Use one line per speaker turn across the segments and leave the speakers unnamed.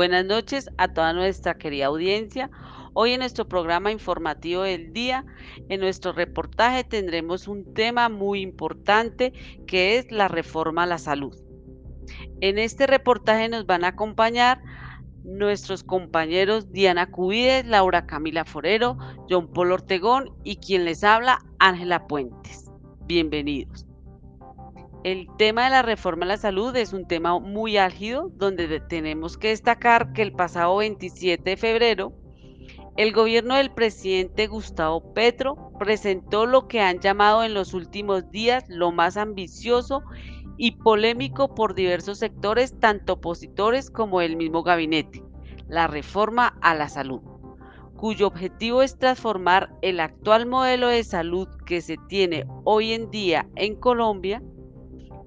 Buenas noches a toda nuestra querida audiencia. Hoy en nuestro programa informativo del día, en nuestro reportaje tendremos un tema muy importante que es la reforma a la salud. En este reportaje nos van a acompañar nuestros compañeros Diana Cubides, Laura Camila Forero, John Paul Ortegón y quien les habla, Ángela Puentes. Bienvenidos. El tema de la reforma a la salud es un tema muy álgido donde tenemos que destacar que el pasado 27 de febrero el gobierno del presidente Gustavo Petro presentó lo que han llamado en los últimos días lo más ambicioso y polémico por diversos sectores, tanto opositores como el mismo gabinete, la reforma a la salud, cuyo objetivo es transformar el actual modelo de salud que se tiene hoy en día en Colombia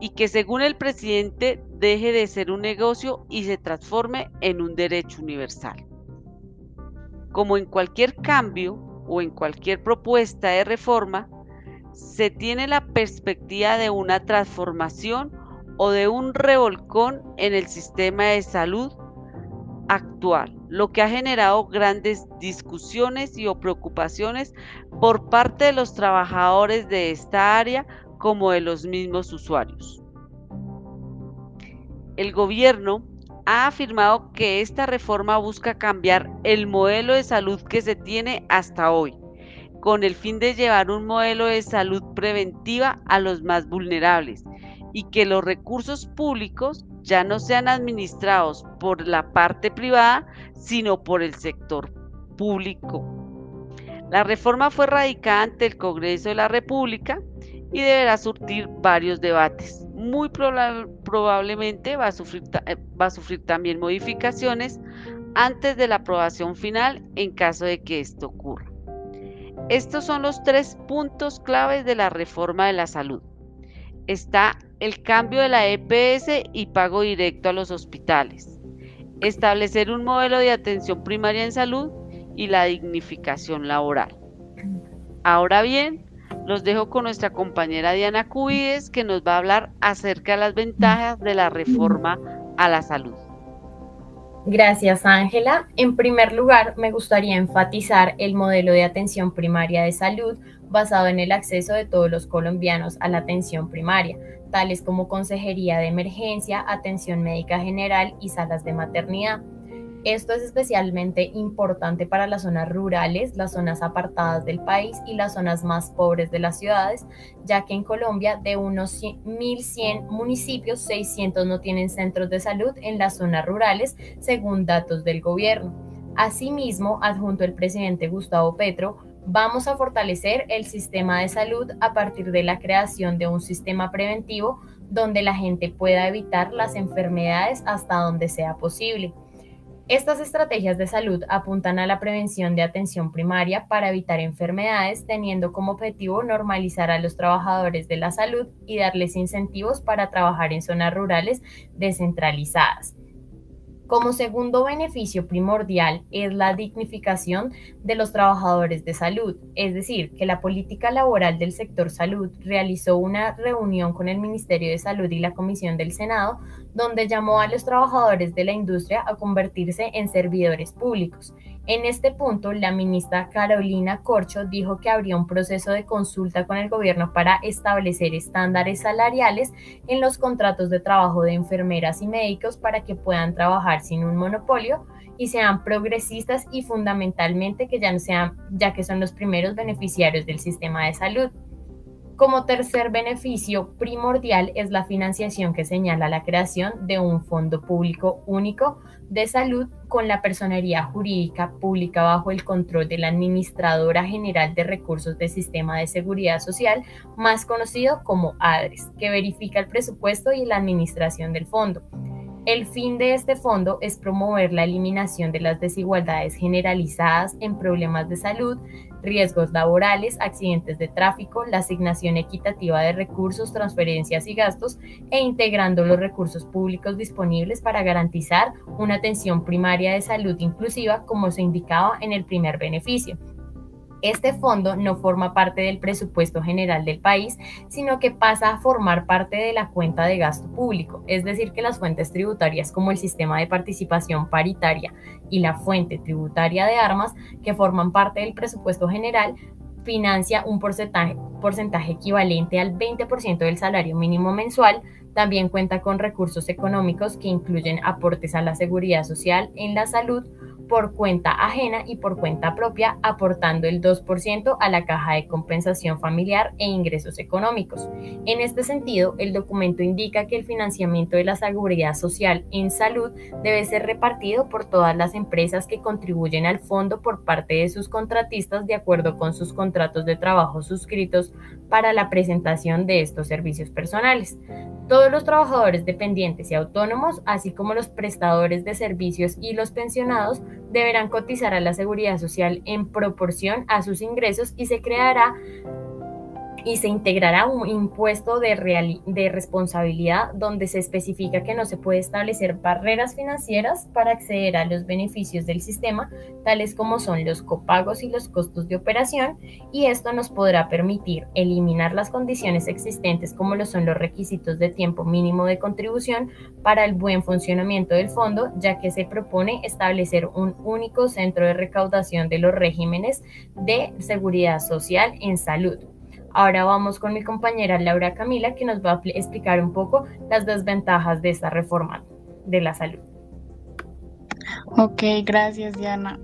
y que según el presidente deje de ser un negocio y se transforme en un derecho universal. Como en cualquier cambio o en cualquier propuesta de reforma, se tiene la perspectiva de una transformación o de un revolcón en el sistema de salud actual, lo que ha generado grandes discusiones y o preocupaciones por parte de los trabajadores de esta área como de los mismos usuarios. El gobierno ha afirmado que esta reforma busca cambiar el modelo de salud que se tiene hasta hoy, con el fin de llevar un modelo de salud preventiva a los más vulnerables y que los recursos públicos ya no sean administrados por la parte privada, sino por el sector público. La reforma fue radicada ante el Congreso de la República y deberá surtir varios debates. Muy probablemente va a, sufrir, eh, va a sufrir también modificaciones antes de la aprobación final en caso de que esto ocurra. Estos son los tres puntos claves de la reforma de la salud. Está el cambio de la EPS y pago directo a los hospitales. Establecer un modelo de atención primaria en salud y la dignificación laboral. Ahora bien, los dejo con nuestra compañera Diana Cubides, que nos va a hablar acerca de las ventajas de la reforma a la salud.
Gracias, Ángela. En primer lugar, me gustaría enfatizar el modelo de atención primaria de salud basado en el acceso de todos los colombianos a la atención primaria, tales como consejería de emergencia, atención médica general y salas de maternidad. Esto es especialmente importante para las zonas rurales, las zonas apartadas del país y las zonas más pobres de las ciudades, ya que en Colombia de unos 1.100 municipios, 600 no tienen centros de salud en las zonas rurales, según datos del gobierno. Asimismo, adjunto el presidente Gustavo Petro, vamos a fortalecer el sistema de salud a partir de la creación de un sistema preventivo donde la gente pueda evitar las enfermedades hasta donde sea posible. Estas estrategias de salud apuntan a la prevención de atención primaria para evitar enfermedades, teniendo como objetivo normalizar a los trabajadores de la salud y darles incentivos para trabajar en zonas rurales descentralizadas. Como segundo beneficio primordial es la dignificación de los trabajadores de salud, es decir, que la política laboral del sector salud realizó una reunión con el Ministerio de Salud y la Comisión del Senado donde llamó a los trabajadores de la industria a convertirse en servidores públicos. En este punto, la ministra Carolina Corcho dijo que habría un proceso de consulta con el gobierno para establecer estándares salariales en los contratos de trabajo de enfermeras y médicos para que puedan trabajar sin un monopolio y sean progresistas y fundamentalmente que ya no sean, ya que son los primeros beneficiarios del sistema de salud. Como tercer beneficio primordial es la financiación que señala la creación de un fondo público único de salud con la personería jurídica pública bajo el control de la Administradora General de Recursos del Sistema de Seguridad Social, más conocido como ADRES, que verifica el presupuesto y la administración del fondo. El fin de este fondo es promover la eliminación de las desigualdades generalizadas en problemas de salud, riesgos laborales, accidentes de tráfico, la asignación equitativa de recursos, transferencias y gastos e integrando los recursos públicos disponibles para garantizar una atención primaria de salud inclusiva como se indicaba en el primer beneficio. Este fondo no forma parte del presupuesto general del país, sino que pasa a formar parte de la cuenta de gasto público, es decir, que las fuentes tributarias como el sistema de participación paritaria y la fuente tributaria de armas, que forman parte del presupuesto general, financia un porcentaje, porcentaje equivalente al 20% del salario mínimo mensual, también cuenta con recursos económicos que incluyen aportes a la seguridad social, en la salud, por cuenta ajena y por cuenta propia, aportando el 2% a la caja de compensación familiar e ingresos económicos. En este sentido, el documento indica que el financiamiento de la seguridad social en salud debe ser repartido por todas las empresas que contribuyen al fondo por parte de sus contratistas de acuerdo con sus contratos de trabajo suscritos para la presentación de estos servicios personales. Todos los trabajadores dependientes y autónomos, así como los prestadores de servicios y los pensionados, deberán cotizar a la seguridad social en proporción a sus ingresos y se creará y se integrará un impuesto de, de, responsabilidad donde se especifica que no se puede establecer barreras financieras para acceder a los beneficios del sistema, tales como son los copagos y los costos de operación, y esto nos podrá permitir eliminar las condiciones existentes como lo son los requisitos de tiempo mínimo de contribución para el buen funcionamiento del fondo, ya que se propone establecer un único centro de recaudación de los regímenes de seguridad social en salud Ahora vamos con mi compañera Laura Camila que nos va a explicar un poco las desventajas de esta reforma de la salud.
Ok, gracias Diana.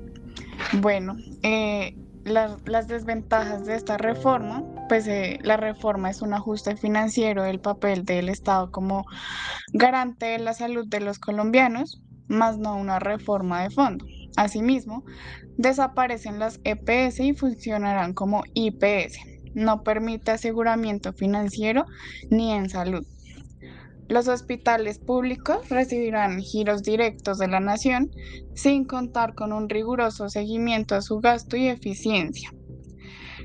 Bueno, eh, las desventajas de esta reforma, pues eh, la reforma es un ajuste financiero del papel del Estado como garante de la salud de los colombianos, más no una reforma de fondo. Asimismo, desaparecen las EPS y funcionarán como IPS, no permite aseguramiento financiero ni en salud. Los hospitales públicos recibirán giros directos de la nación sin contar con un riguroso seguimiento a su gasto y eficiencia.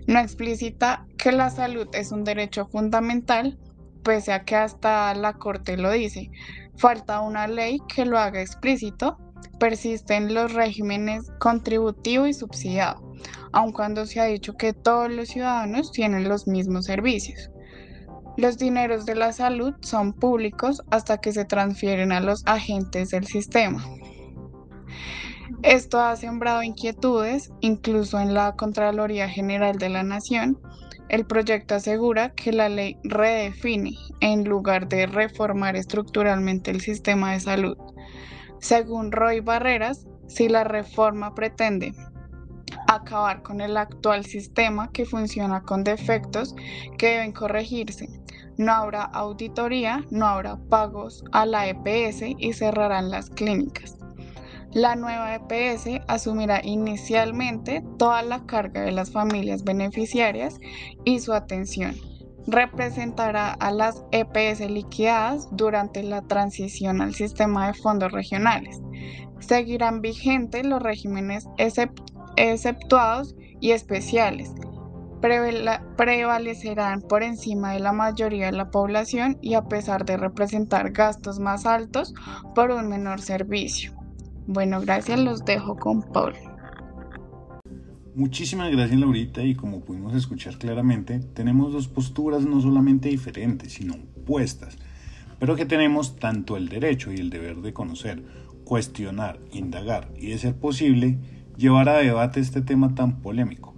No explicita que la salud es un derecho fundamental, pese a que hasta la Corte lo dice. Falta una ley que lo haga explícito. Persisten los regímenes contributivo y subsidiado aun cuando se ha dicho que todos los ciudadanos tienen los mismos servicios. Los dineros de la salud son públicos hasta que se transfieren a los agentes del sistema. Esto ha sembrado inquietudes, incluso en la Contraloría General de la Nación. El proyecto asegura que la ley redefine en lugar de reformar estructuralmente el sistema de salud. Según Roy Barreras, si la reforma pretende acabar con el actual sistema que funciona con defectos que deben corregirse. No habrá auditoría, no habrá pagos a la EPS y cerrarán las clínicas. La nueva EPS asumirá inicialmente toda la carga de las familias beneficiarias y su atención. Representará a las EPS liquidadas durante la transición al sistema de fondos regionales. Seguirán vigentes los regímenes exceptuados y especiales. prevalecerán por encima de la mayoría de la población y a pesar de representar gastos más altos por un menor servicio. Bueno, gracias, los dejo con Paul.
Muchísimas gracias Laurita y como pudimos escuchar claramente, tenemos dos posturas no solamente diferentes, sino opuestas, pero que tenemos tanto el derecho y el deber de conocer, cuestionar, indagar y de ser posible llevar a debate este tema tan polémico.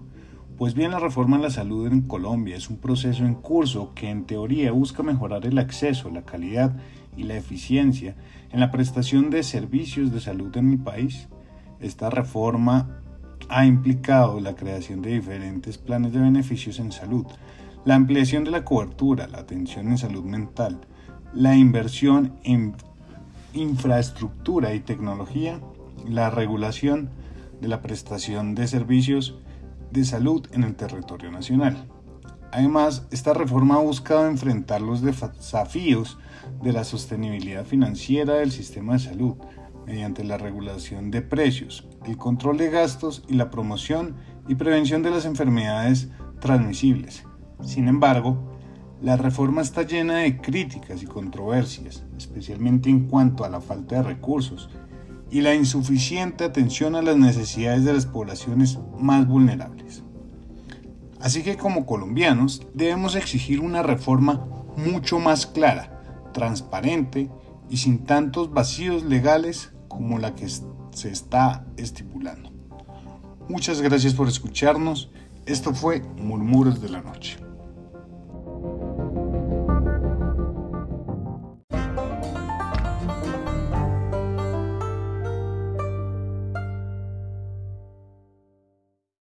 Pues bien, la reforma en la salud en Colombia es un proceso en curso que en teoría busca mejorar el acceso, la calidad y la eficiencia en la prestación de servicios de salud en mi país. Esta reforma ha implicado la creación de diferentes planes de beneficios en salud, la ampliación de la cobertura, la atención en salud mental, la inversión en infraestructura y tecnología, la regulación de la prestación de servicios de salud en el territorio nacional. Además, esta reforma ha buscado enfrentar los desafíos de la sostenibilidad financiera del sistema de salud mediante la regulación de precios, el control de gastos y la promoción y prevención de las enfermedades transmisibles. Sin embargo, la reforma está llena de críticas y controversias, especialmente en cuanto a la falta de recursos y la insuficiente atención a las necesidades de las poblaciones más vulnerables. Así que como colombianos debemos exigir una reforma mucho más clara, transparente y sin tantos vacíos legales como la que se está estipulando. Muchas gracias por escucharnos. Esto fue Murmuros de la Noche.